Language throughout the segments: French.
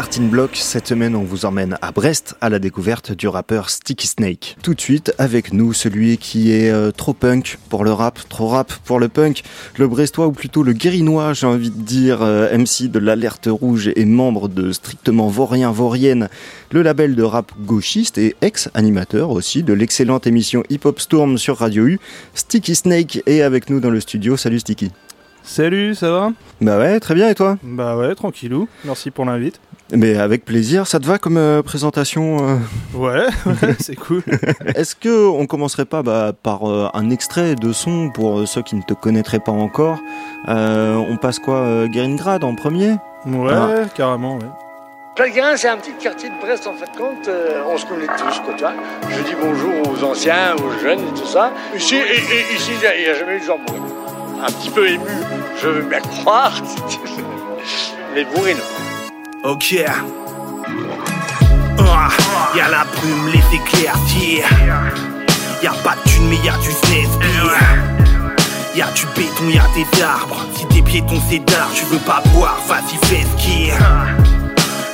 Starting Block. Cette semaine, on vous emmène à Brest à la découverte du rappeur Sticky Snake. Tout de suite, avec nous, celui qui est euh, trop punk pour le rap, trop rap pour le punk, le brestois ou plutôt le guérinois, j'ai envie de dire, euh, MC de l'Alerte Rouge et membre de Strictement Vaurien Vaurienne, le label de rap gauchiste et ex-animateur aussi de l'excellente émission Hip Hop Storm sur Radio U. Sticky Snake est avec nous dans le studio. Salut Sticky. Salut, ça va? Bah ouais, très bien et toi? Bah ouais, tranquillou. Merci pour l'invite. Mais avec plaisir, ça te va comme euh, présentation euh? Ouais, c'est cool. Est-ce que on commencerait pas bah, par euh, un extrait de son pour ceux qui ne te connaîtraient pas encore? On passe quoi Guéringrad en premier? Ouais, ah. carrément, ouais. Plaguerin, c'est un petit quartier de Brest en fait compte, on se connaît tous quoi, tu vois. Je dis bonjour aux anciens, aux jeunes et tout ça. Ici, et, ici, il n'y a, jamais eu de genre un petit peu ému, je veux bien croire, mais bourré non. Ok. Oh, y'a la brume, les éclairs Y'a pas de thune, mais y'a du Y'a du béton, y'a des arbres. Si t'es piéton, c'est d'art, tu veux pas boire, vas-y, fais skier.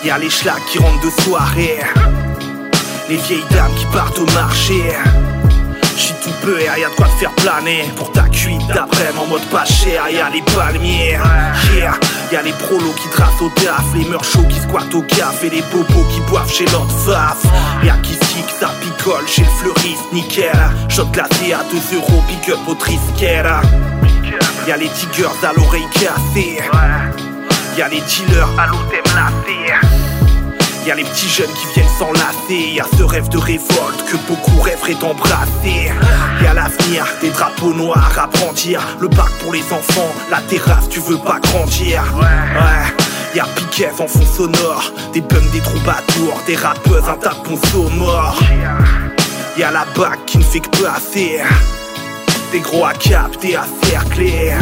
Y'a les schlags qui rentrent de soirée. Les vieilles dames qui partent au marché. J'suis tout peu et y'a de quoi te faire planer. Pour ta cuite d'après en mode pas cher. Y'a les palmiers yeah. Y'a les prolos qui tracent au taf. Les meurs chauds qui squattent au café Les bobos qui boivent chez l'autre faf. Y'a qui que ça picole chez le fleuriste nickel. Shot glacé à 2 euros pick up au trisquel Y'a les tigers à l'oreille cassée. Y'a les dealers à l'hôtel lacé Y'a les petits jeunes qui viennent s'enlacer, y'a ce rêve de révolte que beaucoup rêveraient d'embrasser. Y'a l'avenir, des drapeaux noirs à brandir, le parc pour les enfants, la terrasse, tu veux pas grandir. Ouais. Y'a Piquet en fond sonore, des bums, des troubadours, des rappeuses, un tapon mort. Y'a la bague qui ne fait que passer, des gros à capter, à cercler.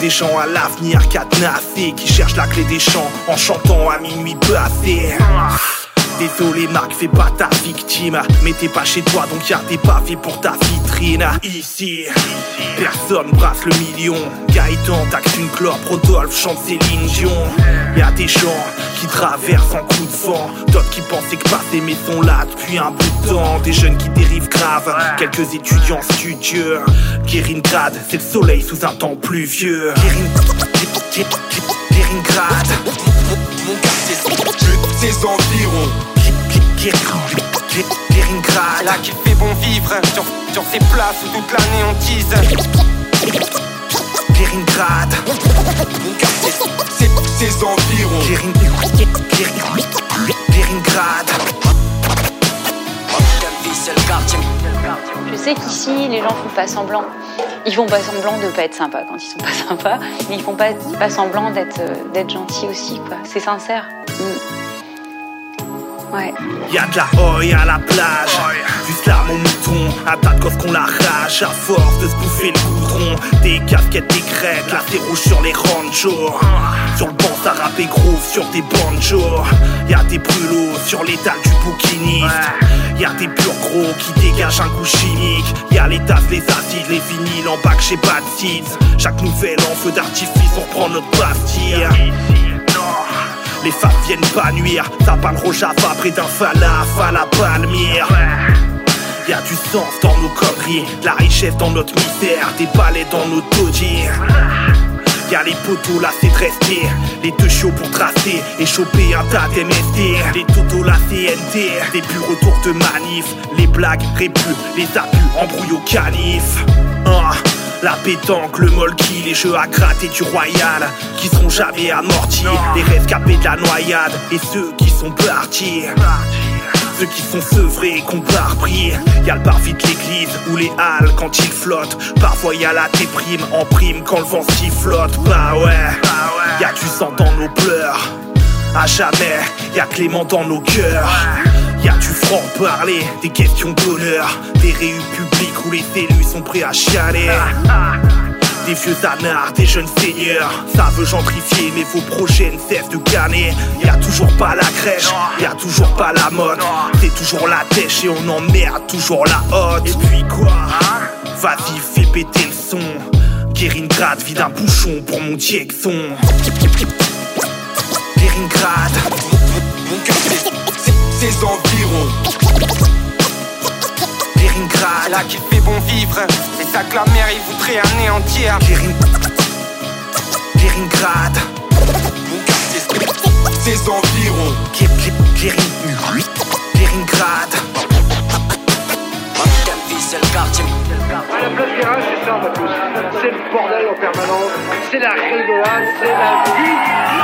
Des gens à l'avenir cadenassés qui cherchent la clé des champs en chantant à minuit passé. Désolé Marc, fais pas ta victime. Mais t'es pas chez toi donc y'a des papiers pour ta vitrine. Ici, personne brasse le million. Gaëtan taxe une clope, Rodolphe chante Céline Dion. Y'a des gens qui traversent en coup de vent D'autres qui pensaient que passer mais sont là depuis un bout de temps. Des jeunes qui dérivent grave, quelques étudiants studieux. Keringrad, c'est le soleil sous un temps pluvieux. Keringrad ses environs. Là qu'il fait bon vivre sur, sur ces places où toute l'année on tease. Keringrad. Ses, ses environs. Keringrad. Je sais qu'ici les gens font pas semblant. Ils font pas semblant de pas être sympas quand ils sont pas sympas, mais ils font pas, pas semblant d'être d'être gentils aussi, quoi. C'est sincère. Ouais. Y'a de la oi à la plage, du slam au mouton, un tas de coffres qu'on l'arrache à force de se bouffer le goudron. Des casquettes, des crêtes, la rouge sur les ranchos. Sur le banc, ça rappe et groove sur des banjos. Y'a des brûlots sur l'étal du bouquiniste. Y'a des purs gros qui dégagent un goût chimique. Y'a les tasses, les acides, les vinyles en bac chez Bad Seeds. Chaque nouvelle en feu d'artifice, on prend notre pastille. Les femmes viennent pas nuire, ça parle Rojava près d'un falaf à la palmyre. Y'a du sens dans nos conneries, la richesse dans notre misère, des balais dans nos taudis. Y'a les poteaux là c'est rester Les deux chiots pour tracer et choper un tas d'MST Les totos la CNT Des bureaux retours de manif Les blagues, rébus, les abus, embrouillent au canif La pétanque, le molki, les jeux à gratter du royal Qui seront jamais amortis Les rescapés de la noyade Et ceux qui sont partis ceux qui sont sevrés qu'on pas repris. Y'a le parvis de l'église ou les halles quand ils flottent. Parfois y'a la déprime en prime quand le vent s'y flotte. Bah ouais, y'a du sang dans nos pleurs. À jamais, y'a Clément dans nos cœurs. Y'a du franc-parler, des questions d'honneur, des réus publics où les élus sont prêts à chialer. Des vieux anards, des jeunes seigneurs Ça veut gentrifier mais vos projets ne cessent de gagner Y'a toujours pas la crèche, y'a toujours pas la mode. C'est toujours la dèche et on emmerde toujours la hotte. Et puis quoi Vas-y fais péter le son. Keringrad vide un bouchon pour mon Diexon Leningrad. Mon cœur, ses environs. Leningrad. Là qu'il fait bon vivre, c'est ça que la mer il voudrait anéantir. Leningrad. Mon c'est ses environs. C'est le quartier. À la place Guérin, c'est ça. C'est le bordel en permanence. C'est la rigolade, c'est la vie.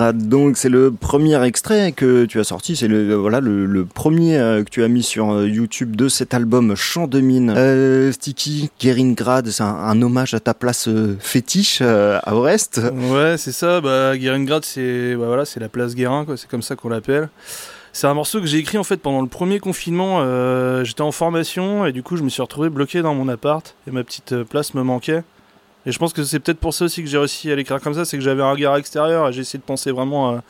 Donc c'est le premier extrait que tu as sorti, c'est le voilà le, premier euh, que tu as mis sur euh, YouTube de cet album Chant de mine. Euh, Sticky, Geringrad, c'est un, hommage à ta place fétiche à Brest. Ouais, c'est ça. Bah, Geringrad, c'est bah, voilà, la place Guérin. C'est comme ça qu'on l'appelle. C'est un morceau que j'ai écrit en fait pendant le premier confinement. J'étais en formation et du coup je me suis retrouvé bloqué dans mon appart et ma petite place me manquait. Et je pense que c'est peut-être pour ça aussi que j'ai réussi à l'écrire comme ça, c'est que j'avais un regard extérieur et j'ai essayé de penser vraiment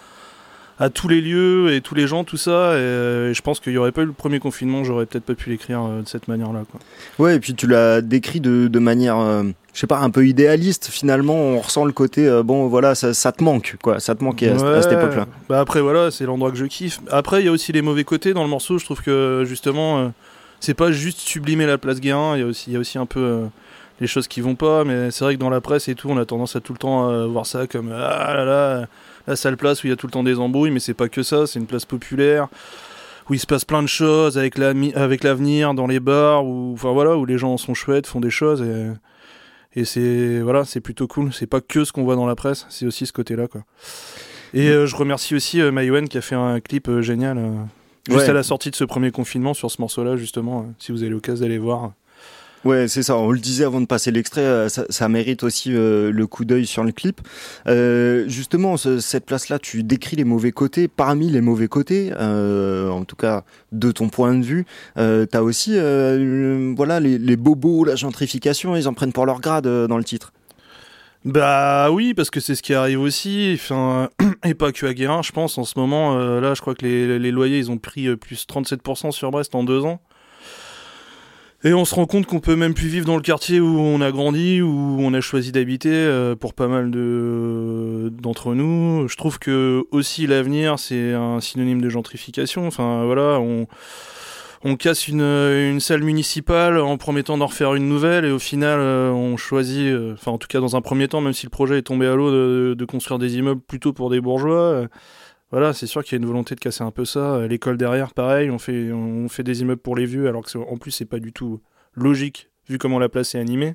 à, tous les lieux et tous les gens, tout ça. Et, euh, je pense qu'il n'y aurait pas eu le premier confinement, j'aurais peut-être pas pu l'écrire euh, de cette manière-là. Ouais, et puis tu l'as décrit de, manière, euh, je sais pas, un peu idéaliste. Finalement, on ressent le côté, bon, voilà, ça, te manque, quoi. Ça te manquait à, cette époque-là. Bah après, voilà, c'est l'endroit que je kiffe. Après, il y a aussi les mauvais côtés dans le morceau. Je trouve que justement, c'est pas juste sublimer la place Guérin, il y a aussi un peu les choses qui vont pas, mais c'est vrai que dans la presse et tout, on a tendance à tout le temps euh, voir ça comme ah là là, la sale place où il y a tout le temps des embrouilles, mais c'est pas que ça, c'est une place populaire où il se passe plein de choses avec avec l'avenir dans les bars où enfin voilà où les gens sont chouettes, font des choses et et c'est voilà, c'est plutôt cool, c'est pas que ce qu'on voit dans la presse, c'est aussi ce côté-là quoi. Et euh, je remercie aussi euh, qui a fait un clip euh, génial juste à la sortie de ce premier confinement sur ce morceau-là justement, si vous avez l'occasion d'aller voir. Ouais, c'est ça. On le disait avant de passer l'extrait, euh, ça, mérite aussi euh, le coup d'œil sur le clip. Euh, justement, cette place-là, tu décris les mauvais côtés. Parmi les mauvais côtés, en tout cas de ton point de vue, tu as aussi voilà les, bobos, la gentrification. Ils en prennent pour leur grade dans le titre. Bah oui, parce que c'est ce qui arrive aussi. Et pas que à Guérin, je pense. En ce moment, là, je crois que les, les loyers, ils ont pris plus 37% sur Brest en deux ans. Et on se rend compte qu'on peut même plus vivre dans le quartier où on a grandi, où on a choisi d'habiter euh, pour pas mal de d'entre nous. Je trouve que aussi l'avenir c'est un synonyme de gentrification. Enfin voilà, on on casse une, une salle municipale en promettant d'en refaire une nouvelle et au final euh, on choisit, euh, enfin en tout cas dans un premier temps, même si le projet est tombé à l'eau, de, de, construire des immeubles plutôt pour des bourgeois voilà, c'est sûr qu'il y a une volonté de casser un peu ça. L'école derrière, pareil, on fait, des immeubles pour les vieux, alors que en plus, c'est pas du tout logique, vu comment la place est animée.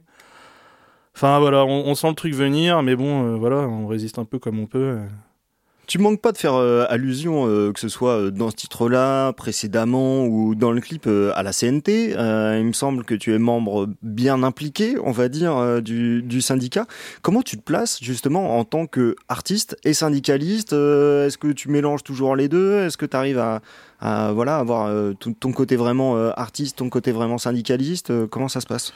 Enfin voilà, on, sent le truc venir, mais bon, euh, voilà, on résiste un peu comme on peut. Tu manques pas de faire euh, allusion, euh, que ce soit euh, dans ce titre-là, précédemment ou dans le clip à la CNT. il me semble que tu es membre bien impliqué, on va dire, du, du, syndicat. Comment tu te places justement en tant qu'artiste et syndicaliste Est-ce que tu mélanges toujours les deux? Est-ce que tu arrives à, à, voilà, avoir ton côté vraiment artiste, ton côté vraiment syndicaliste? Comment ça se passe?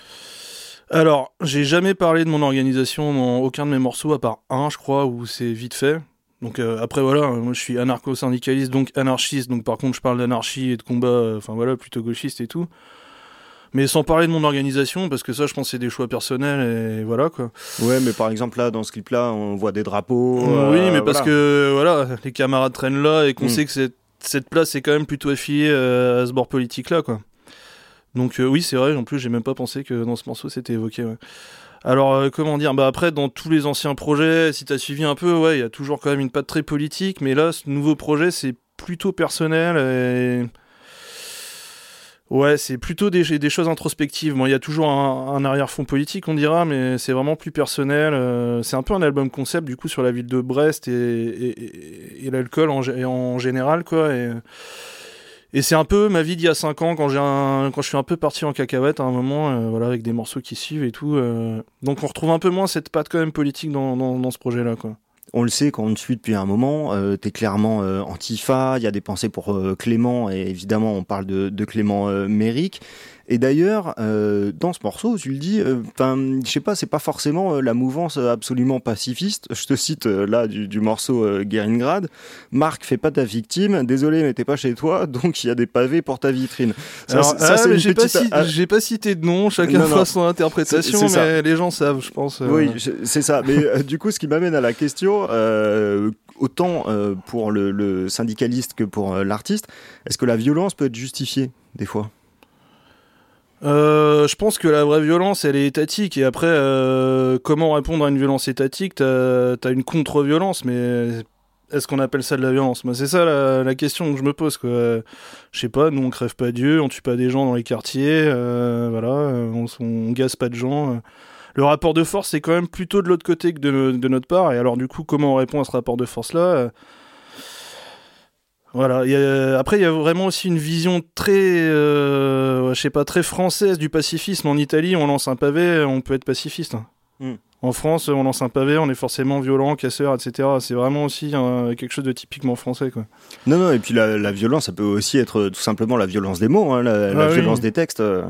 Alors, j'ai jamais parlé de mon organisation dans aucun de mes morceaux, à part un, je crois, où c'est vite fait. Donc euh, après voilà, moi je suis anarcho-syndicaliste, donc anarchiste, donc par contre je parle d'anarchie et de combat, euh, enfin voilà, plutôt gauchiste et tout. Mais sans parler de mon organisation, parce que ça je pense c'est des choix personnels et voilà quoi. Ouais, mais par exemple là, dans ce clip-là, on voit des drapeaux. oui, euh, mais parce que voilà, les camarades traînent là et qu'on mm. sait que cette, cette place est quand même plutôt affiliée à ce bord politique-là quoi. Donc oui, c'est vrai, en plus j'ai même pas pensé que dans ce morceau c'était évoqué. Ouais. Alors, euh, comment dire Bah après, dans tous les anciens projets, si t'as suivi un peu, ouais, il y a toujours quand même une patte très politique, mais là, ce nouveau projet, c'est plutôt personnel et... Ouais, c'est plutôt des, choses introspectives. Bon, il y a toujours un, arrière-fond politique, on dira, mais c'est vraiment plus personnel. Euh, c'est un peu un album concept, du coup, sur la ville de Brest et, l'alcool en, général, quoi. Et c'est un peu ma vie d'il y a 5 ans, quand, quand je suis un peu parti en cacahuète à un moment, euh, voilà, avec des morceaux qui suivent et tout. Euh. Donc on retrouve un peu moins cette patte quand même politique dans, dans, ce projet-là, on le sait quand on te suit depuis un moment, euh, tu es clairement euh, antifa, il y a des pensées pour Clément, et évidemment on parle de, de Clément Méric. Et d'ailleurs, euh, dans ce morceau, tu le dis, euh, enfin, je sais pas, c'est pas forcément euh, la mouvance absolument pacifiste. Je te cite là du, du morceau Geringrad. Marc, fais pas ta victime. Désolé, mais t'es pas chez toi, donc il y a des pavés pour ta vitrine. Ça, ça, ah, j'ai petite... pas, j'ai pas cité de nom. Chacun fera son interprétation, mais les gens savent, je pense. Oui, c'est ça. Mais du coup, ce qui m'amène à la question, autant pour le, le, syndicaliste que pour l'artiste, est-ce que la violence peut être justifiée des fois? Euh, je pense que la vraie violence, elle est étatique. Et après, euh, comment répondre à une violence étatique? T'as as une contre-violence, mais est-ce qu'on appelle ça de la violence? Moi, c'est ça la, question que je me pose. Je sais pas, nous on crève pas Dieu, on tue pas des gens dans les quartiers, euh, voilà, on, on, gaze pas de gens. Le rapport de force, c'est quand même plutôt de l'autre côté que de, de, notre part. Et alors, du coup, comment on répond à ce rapport de force-là? Voilà. après, il y a vraiment aussi une vision très, euh, je sais pas, très française du pacifisme. En Italie, on lance un pavé, on peut être pacifiste. Hmm. En France, on lance un pavé, on est forcément violent, casseur, etc. C'est vraiment aussi quelque chose de typiquement français, quoi. Non, non. Et puis la, violence, ça peut aussi être tout simplement la violence des mots, hein, la, ah violence des textes. Euh.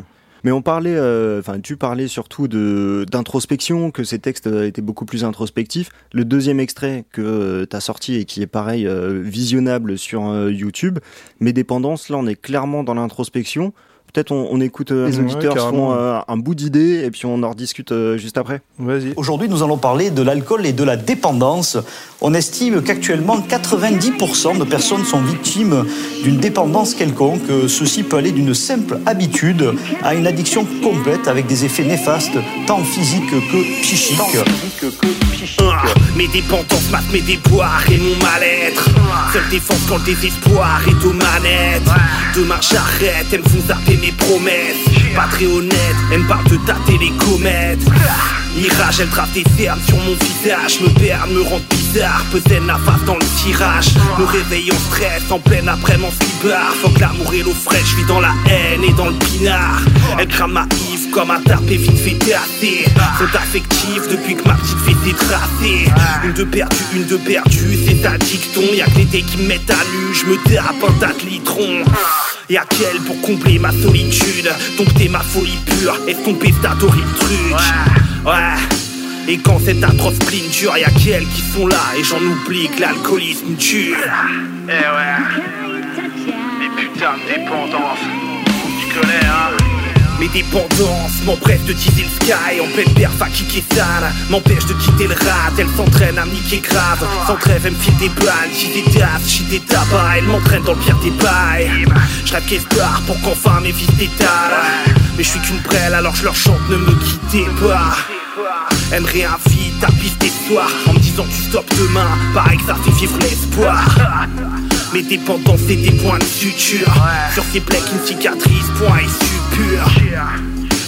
Mais on parlait, euh, enfin, tu parlais surtout de d'introspection, que ces textes étaient beaucoup plus introspectifs. Le deuxième extrait que euh, tu as sorti et qui est pareil euh, visionnable sur YouTube, Mes dépendances, là, on est clairement dans l'introspection. Peut-être on, on, écoute euh, les auditeurs font euh, un bout d'idée et puis on en rediscute euh, juste après. Vas-y. Aujourd'hui, nous allons parler de l'alcool et de la dépendance. On estime qu'actuellement 90% de personnes sont victimes d'une dépendance quelconque. Ceci peut aller d'une simple habitude à une addiction complète avec des effets néfastes tant physiques que psychiques. Ah, mes dépendances matent mes déboires et mon mal-être. Seule défense quand le désespoir est aux manettes. Demain j'arrête, elles me font zapper mes promesses. Pas très honnête, elle me parle de tâter les comètes. Mirage, elle trace des fermes sur mon visage. Me perd, me rend bizarre. Peut-être la face dans le tirage. Me réveille en stress, en pleine après mon slibard. Faut que l'amour et l'eau fraîche, je vis dans la haine et dans le pinard. Elle crame ma comme un tarpé vite fait terrasser. Sont affectifs depuis que ma petite fée s'est tracée. Une de perdue, une de perdue, c'est un dicton. Y'a que l'été qui me met à nu, je me tape un tas de litrons. Y'a qu'elle pour combler ma solitude, dompter ma folie pure, estomper ta horrible truc. Ouais. Et quand cet atroce spleen dure, y'a qu'elles qui sont là et j'en oublie que l'alcoolisme tue. Eh ouais. Les putains de dépendance. Tu connais, hein mes dépendances m'empressent de teaser le sky En pleine perf à kicker sale M'empêche de quitter le rat Elle s'entraîne à me niquer grave. Sans trêve elle me file des balles J'ai des tasses, j'ai des tabacs Elle m'entraîne dans le pire des bails. Je rêve qu'espoir pour qu'enfin mes fils t'étalent Mais je suis qu'une prêle alors je leur chante ne me quittez pas. Elle me réinvite à des soirs En me disant tu stops demain. Pareil que ça fait vivre l'espoir. Mes dépendances c'est des points de suture. Sur ces plaies qu'une cicatrice, point et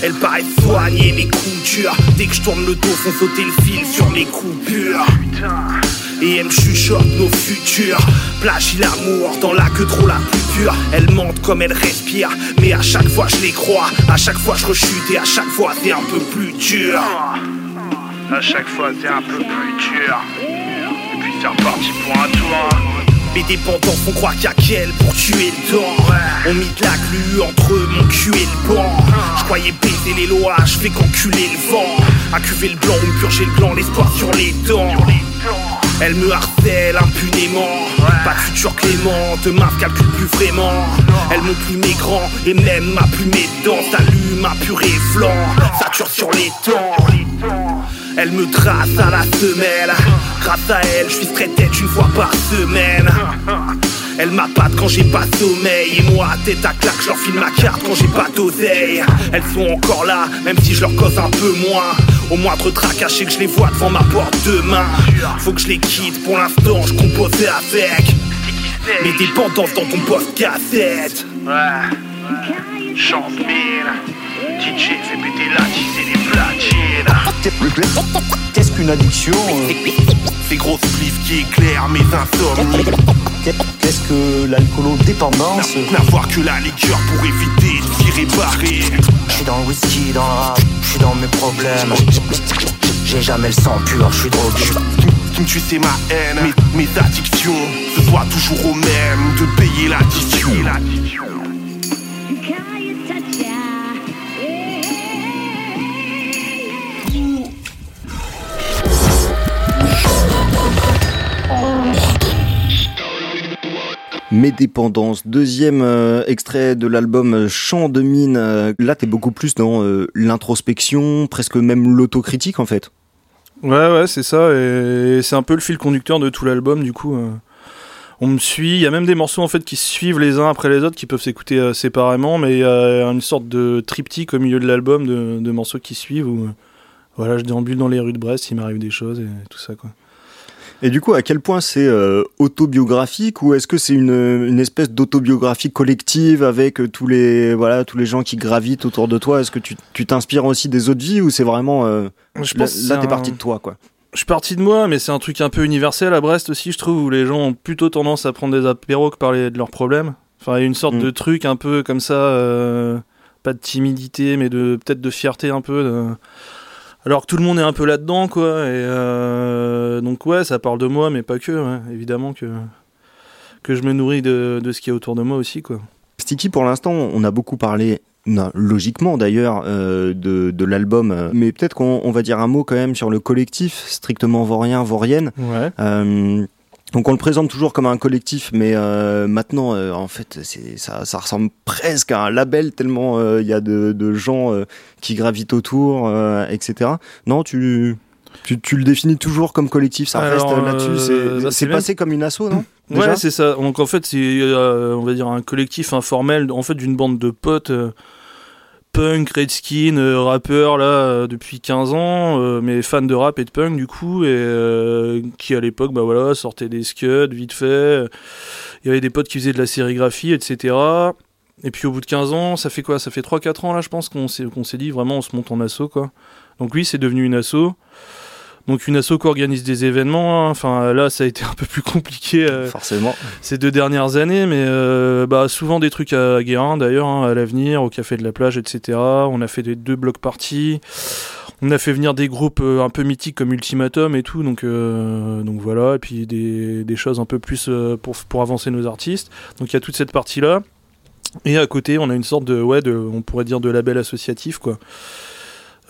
elle paraît soigner mes coutures Dès que je tourne le dos, font sauter le fil sur mes coupures et elle me chuchote nos futurs. Plagie l'amour dans la queue trop la plus pure. Elle monte comme elle respire, mais à chaque fois je les crois. À chaque fois je rechute et à chaque fois c'est un peu plus dur. À chaque fois c'est un peu plus dur. Et puis c'est reparti pour un tour. Mes dépendants font croire a qu'elle pour tuer le temps. On mit de la glu entre mon cul et le banc. Je croyais baiser les lois, je fais qu'enculer le vent. À cuver le blanc ou purger le blanc, l'espoir sur les dents. Elle me harcèle impunément. Pas de futur clément, demain je calcule plus vraiment. Elle monte plus mes grands et même ma plus mes dents. S'allume un purée flanc, sature sur les temps. Elle me trace à la semelle. Grâce à elle, je suis straight tête une fois par semaine. Elle m'appâte quand j'ai pas sommeil. Et moi tête à claque je leur file ma carte quand j'ai pas d'oseille. Elles sont encore là même si je leur cause un peu moins. Au moindre caché que je les vois devant ma porte demain. Faut que je les quitte pour l'instant je compose avec. Mes dépendances dans ton poste cassette. Ouais mille. DJ fait péter la et les platines. Qu'est-ce qu'une addiction euh, Ces grosses spliffs qui éclairent mes insomnies. Qu'est-ce que l'alcoolodépendance N'avoir que la liqueur pour éviter de tirer barré. Je suis dans le whisky, dans le rap, je suis dans mes problèmes. J'ai jamais le sang pur, je suis drogué. Me tue c'est ma haine, mes, mes addictions. Ce soit toujours au même de payer l'addiction. Mes dépendances, deuxième euh, extrait de l'album Chant de mine. Euh, là, t'es beaucoup plus dans euh, l'introspection, presque même l'autocritique en fait. Ouais, ouais, c'est ça. Et c'est un peu le fil conducteur de tout l'album, du coup. on me suit. Il y a même des morceaux en fait qui suivent les uns après les autres, qui peuvent s'écouter séparément, mais il y a une sorte de triptyque au milieu de l'album de, de, morceaux qui suivent où voilà, je déambule dans les rues de Brest, il m'arrive des choses et tout ça, quoi. Et du coup, à quel point c'est euh, autobiographique ou est-ce que c'est une, une, espèce d'autobiographie collective avec euh, tous les voilà tous les gens qui gravitent autour de toi? Est-ce que tu t'inspires aussi des autres vies ou c'est vraiment euh, je pense là, t'es parti de toi quoi? Je suis parti de moi, mais c'est un truc un peu universel à Brest aussi, je trouve, où les gens ont plutôt tendance à prendre des apéros que parler de leurs problèmes. Enfin, il y a une sorte mm. de truc un peu comme ça, euh, pas de timidité, mais de peut-être de fierté un peu. De alors que tout le monde est un peu là-dedans, quoi. Et euh, donc ouais, ça parle de moi, mais pas que. évidemment que que je me nourris de, de ce qui est autour de moi aussi, quoi. Sticky, pour l'instant, on a beaucoup parlé logiquement d'ailleurs euh, de, de l'album mais peut-être qu'on va dire un mot quand même sur le collectif strictement vaurien vaurienne ouais. euh, donc on le présente toujours comme un collectif, mais euh, maintenant, euh, en fait, c'est ça, ça ressemble presque à un label tellement euh, il y a de, de gens euh, qui gravitent autour, etc. Non, tu, tu, tu le définis toujours comme collectif, ça reste là-dessus. C'est passé comme une asso, non Ouais, c'est ça. Donc en fait, c'est on va dire un collectif informel, en fait, d'une bande de potes punk, redskin, euh, rappeur là euh, depuis 15 ans, euh, mais fan de rap et de punk du coup, et qui à l'époque bah voilà sortait des scuds vite fait. Il y avait des potes qui faisaient de la sérigraphie, etc. Et puis au bout de 15 ans, ça fait quoi? Ça fait 3-4 ans là je pense qu'on s'est dit vraiment on se monte en asso quoi. Donc oui c'est devenu une asso. Donc une asso qui organise des événements. Hein. Enfin là, ça a été un peu plus compliqué. Euh, Forcément. Ces deux dernières années, mais euh, bah, souvent des trucs à Guérin d'ailleurs, hein, à l'avenir, au café de la plage, etc. On a fait des deux blocs parties. On a fait venir des groupes euh, un peu mythiques comme Ultimatum et tout, donc donc voilà. Et puis des, des choses un peu plus pour pour avancer nos artistes. Donc il y a toute cette partie là. Et à côté, on a une sorte de ouais, de, on pourrait dire de label associatif quoi.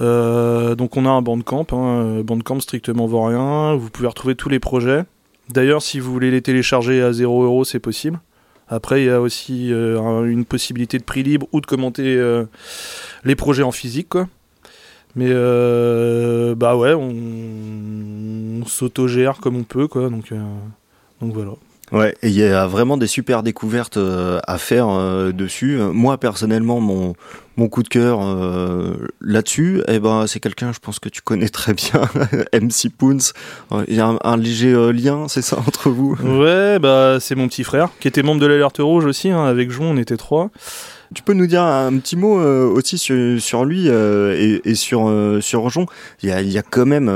Euh, donc on a un bandcamp, hein, bandcamp strictement vaurien. Vous pouvez retrouver tous les projets. D'ailleurs, si vous voulez les télécharger à 0 euros, c'est possible. Après, il y a aussi euh, une possibilité de prix libre ou de commenter euh, les projets en physique, quoi. Mais bah ouais, on, s'autogère comme on peut, quoi. Donc voilà. Ouais, il y a vraiment des super découvertes euh, à faire euh, dessus. Moi personnellement, mon mon coup de cœur euh, là-dessus, eh ben c'est quelqu'un, je pense que tu connais très bien, MC Poons. Il y a un, léger lien, c'est ça entre vous? Ouais, bah c'est mon petit frère qui était membre de l'alerte rouge aussi. Hein, avec Jon, on était trois. Tu peux nous dire un petit mot aussi sur, sur lui et, et, sur sur Jon. Il y a, il y a quand même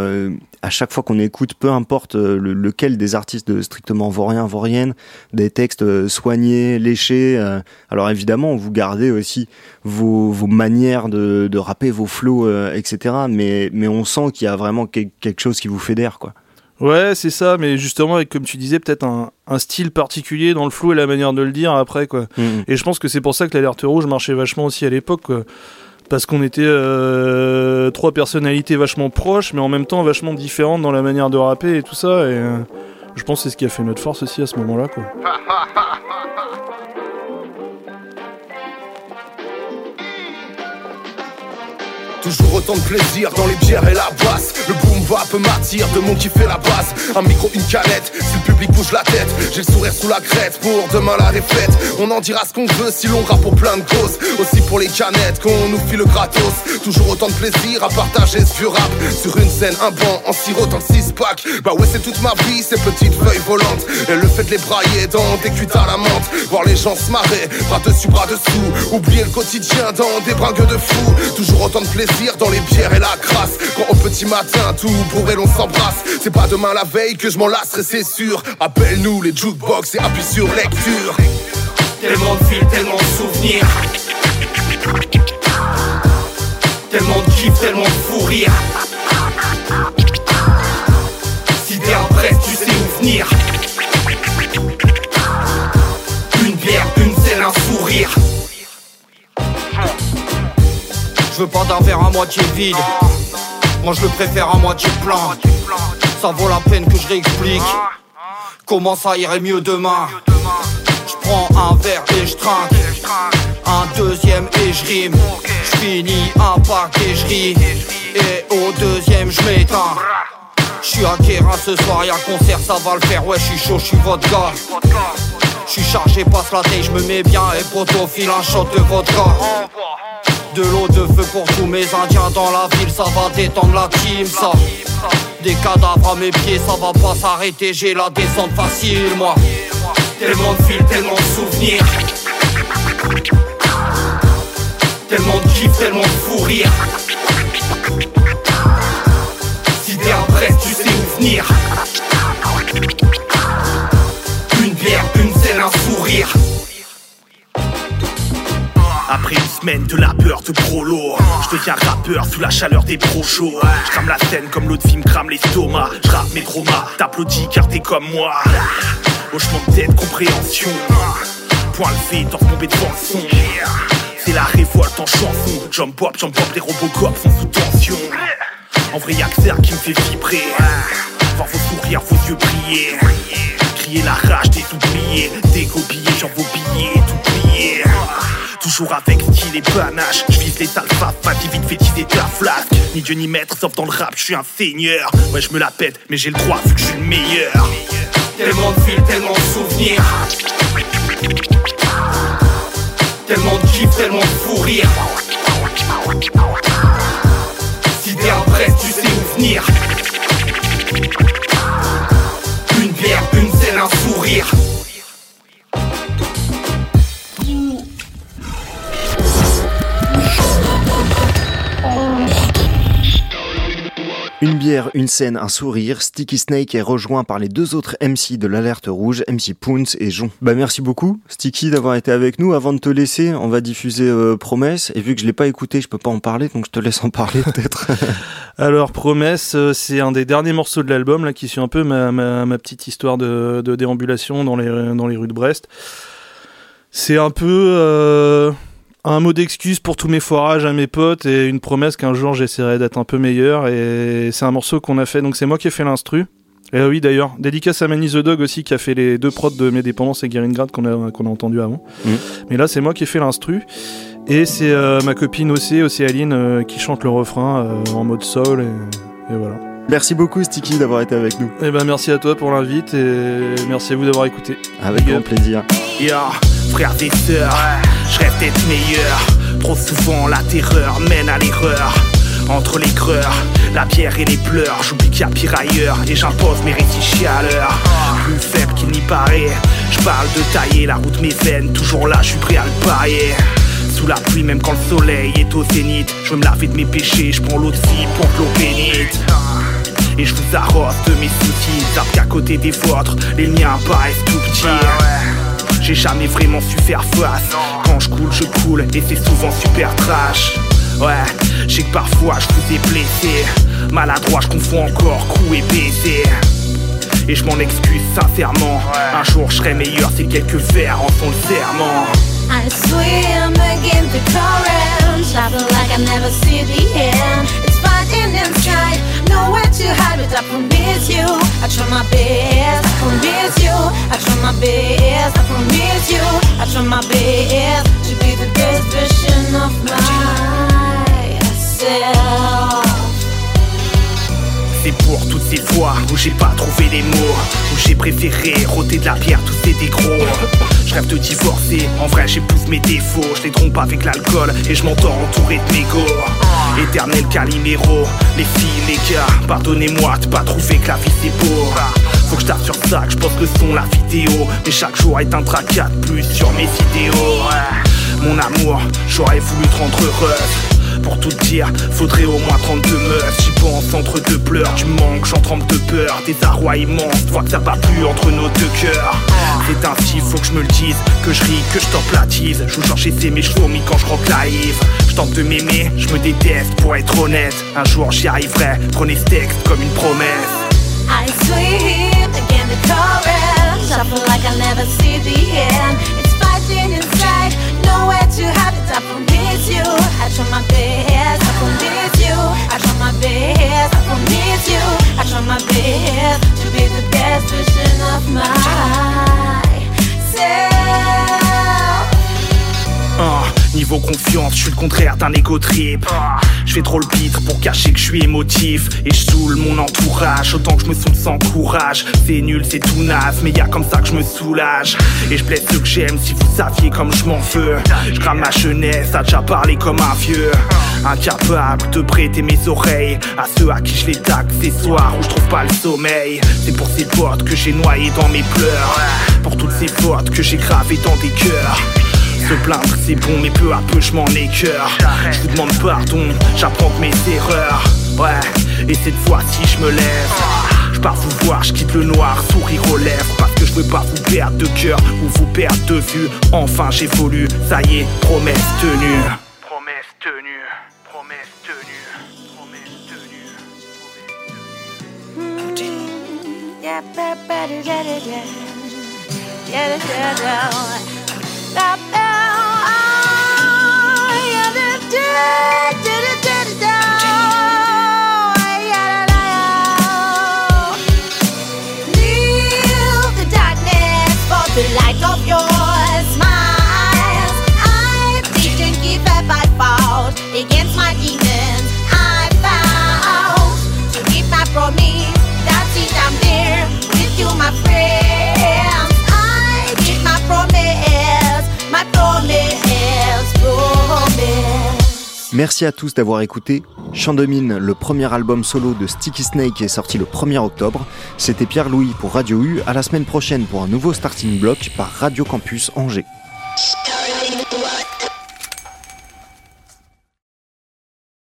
à chaque fois qu'on écoute, peu importe euh, lequel des artistes de strictement vaurien, vaurienne, des textes euh, soignés, léchés. Euh, alors évidemment, vous gardez aussi vos, vos manières de, de rapper, vos flows, etc. Mais, mais on sent qu'il y a vraiment quelque chose qui vous fédère, quoi. Ouais, c'est ça, mais justement, avec, comme tu disais, peut-être un, un, style particulier dans le flow et la manière de le dire après, quoi. Mmh. Et je pense que c'est pour ça que l'alerte rouge marchait vachement aussi à l'époque, quoi parce qu'on était euh, trois personnalités vachement proches, mais en même temps vachement différentes dans la manière de rapper et tout ça. Et euh, je pense que c'est ce qui a fait notre force aussi à ce moment-là. Quoi. Toujours autant de plaisir dans les bières et la basse. Le boom bap m'attire de mon qui fait la base. Un micro, une canette, si le public bouge la tête, j'ai le sourire sous la crête pour demain la défaite. On en dira ce qu'on veut si l'on rappe pour plein de causes. Aussi pour les canettes qu'on nous file le gratos. Toujours autant de plaisir à partager ce vieux rap. Sur une scène, un banc, en sirotant le 6 pack. Bah ouais, c'est toute ma vie, ces petites feuilles volantes. Et le fait de les brailler dans des cuites à la menthe. Voir les gens se marrer, bras dessus, bras dessous. Oublier le quotidien dans des bringues de fou. Toujours autant de plaisir dans les bières et la crasse. Quand au petit matin, tout bourré, l'on s'embrasse. C'est pas demain la veille que je m'en lasserai, c'est sûr. Appelle-nous les jukebox et appuie sur lecture. Tellement de fils, tellement de souvenirs. Tellement de kiff, tellement de fou rire. Si t'es un presse, tu sais où venir. Je veux pas d'un verre à moitié vide. Moi je le préfère à moitié plein. Ça vaut la peine que je réexplique. Comment ça irait mieux demain Je prends un verre et je trinque. Un deuxième et je rime. Je finis un pack et je ris. Et au deuxième je m'éteins. Je suis à Guérin ce soir, y'a concert, ça va le faire. Ouais, je suis chaud, je suis gars. Je suis chargé, passe la tête, je me mets bien. Et poteau file un shot de vodka. De l'eau de feu pour tous mes indiens dans la ville, ça va détendre la team, ça. Des cadavres à mes pieds, ça va pas s'arrêter, j'ai la descente facile, moi. Tellement de fils, tellement de souvenirs. Tellement de kiff, tellement de fou rire. Si t'es un presse, tu sais où venir. Semaine de labeur de prolo Je deviens rappeur sous la chaleur des chauds. Je crame la scène comme l'autre film crame l'estomac. Je rappe mes traumas, t'applaudis car t'es comme moi. Hochement de tête, compréhension. Point levé, torse tombé devant le son C'est la révolte en chanson. Jump pop, jump pop, les robocops sont sous tension. En vrai y'a que qui me fait vibrer. Voir vos sourires, vos yeux briller. Crier la rage des oubliés. Dégoupiller, j'en vos billets, tout plier Toujours avec style et panache. Je vise les alphas, pas vite teaser ta flasque. Ni Dieu ni maître, sauf dans le rap, je suis un seigneur. Ouais je me la pète, mais j'ai le droit vu que je suis le meilleur. Tellement de fils, tellement de souvenirs. Tellement de kiff, tellement de fou rire Une scène, un sourire. Sticky Snake est rejoint par les deux autres MC de l'Alerte Rouge, MC Pounce et Jon. Bah merci beaucoup, Sticky, d'avoir été avec nous. Avant de te laisser, on va diffuser euh, Promesse. Et vu que je l'ai pas écouté, je peux pas en parler, donc je te laisse en parler peut-être. Alors Promesse, euh, c'est un des derniers morceaux de l'album là qui suit un peu ma, ma, ma petite histoire de, de, déambulation dans les dans les rues de Brest. C'est un peu euh, un mot d'excuse pour tous mes forages à mes potes et une promesse qu'un jour j'essaierai d'être un peu meilleur. Et c'est un morceau qu'on a fait, donc c'est moi qui ai fait l'instru. Et oui, d'ailleurs, dédicace à Manny the Dog aussi qui a fait les deux prods de Mes Dépendances et Grad qu'on a, qu'on a entendu avant. Mmh. Mais là, c'est moi qui ai fait l'instru. Et c'est euh, ma copine aussi, Océaline, euh, qui chante le refrain euh, en mode soul. Et, et voilà. Merci beaucoup, Sticky, d'avoir été avec nous. Et ben, merci à toi pour l'invite et merci à vous d'avoir écouté. Avec grand plaisir. Yeah, frère des sœurs, je rêve d'être meilleur. Trop souvent, la terreur mène à l'erreur. Entre les creurs, la pierre et les pleurs, j'oublie qu'il y a pire ailleurs et j'impose mes récits à l'heure. Plus faible qu'il n'y paraît, je parle de tailler la route mes veines, toujours là, je suis prêt à le parier. Sous la pluie, même quand le soleil est au zénith, je veux me laver de mes péchés, je prends l'eau de fille pour l'eau bénite. Et je vous arrose de mes soucis, sauf qu'à côté des vôtres, les miens paraissent tout petits. J'ai jamais vraiment su faire face. Quand je coule, je coule, et c'est souvent super trash. Ouais, je sais que parfois je vous ai blessé. Maladroit, je confonds encore coup et baiser. Et je m'en excuse sincèrement. Un jour je serai meilleur, c'est quelques vers en font le serment. I swim against the current. I feel like I never see the end. C'est pour toutes ces fois où j'ai pas trouvé les mots, où j'ai préféré rôter de la pierre tous ces dégros. Je rêve de divorcer, en vrai j'épouse mes défauts, je les trompe avec l'alcool et je m'endors entouré de mégots. Éternel Calimero, les filles, les gars, pardonnez-moi de pas trouver que la vie c'est beau. Faut que je sur ça, que je pense le son, la vidéo. Mais chaque jour est un tracat de plus sur mes. Ouais. Mon amour, j'aurais voulu te rendre heureuse. Pour tout dire, faudrait au moins 32 meufs. J'y pense entre deux pleurs, tu manques, j'en trempe de peur. Des arrois immenses, vois que ça va plus entre nos deux cœurs. C'est ainsi, faut que je me le dise, que je ris, que je t'emplatise. Je vous c'est mes chevaux, mais quand je croque la Yves. Je tente de m'aimer, je me déteste pour être honnête. Un jour j'y arriverai, prenez ce texte comme une promesse. I swim again the chorus. Like I'll never see the end. It's inside, to hide it. I promise you, I try my best. I promise you, I try my best. I promise you, I try my best to be the best version of myself. Ah, niveau confiance, je suis le contraire d'un égo trip. Je fais trop le pitre pour cacher que je suis émotif. Et je saoule mon entourage, autant que je me saoule sans courage. C'est nul, c'est tout naze, mais y a comme ça que je me soulage. Et je blesse ceux que j'aime si vous saviez comme je m'en veux. Je crame ma jeunesse, à déjà parler comme un vieux. Incapable de prêter mes oreilles à ceux à qui je les taxe ces soirs où je trouve pas le sommeil. C'est pour ces potes que j'ai noyé dans mes pleurs. Pour toutes ces fautes que j'ai gravées dans des cœurs. Se plaindre c'est bon mais peu à peu je m'en écœure. Je vous demande pardon, j'apprends de mes erreurs. Ouais, et cette fois-ci je me lève. Je pars vous voir, je quitte le noir, sourire aux lèvres Parce que je veux pas vous perdre de cœur ou vous perdre de vue. Enfin j'évolue, ça y est, promesse tenue. Promesse tenue, promesse tenue, promesse tenue Merci à tous d'avoir écouté. Chant de mine, le premier album solo de Sticky Snake est sorti le 1er octobre. C'était Pierre-Louis pour Radio U. À la semaine prochaine pour un nouveau starting block par Radio Campus Angers.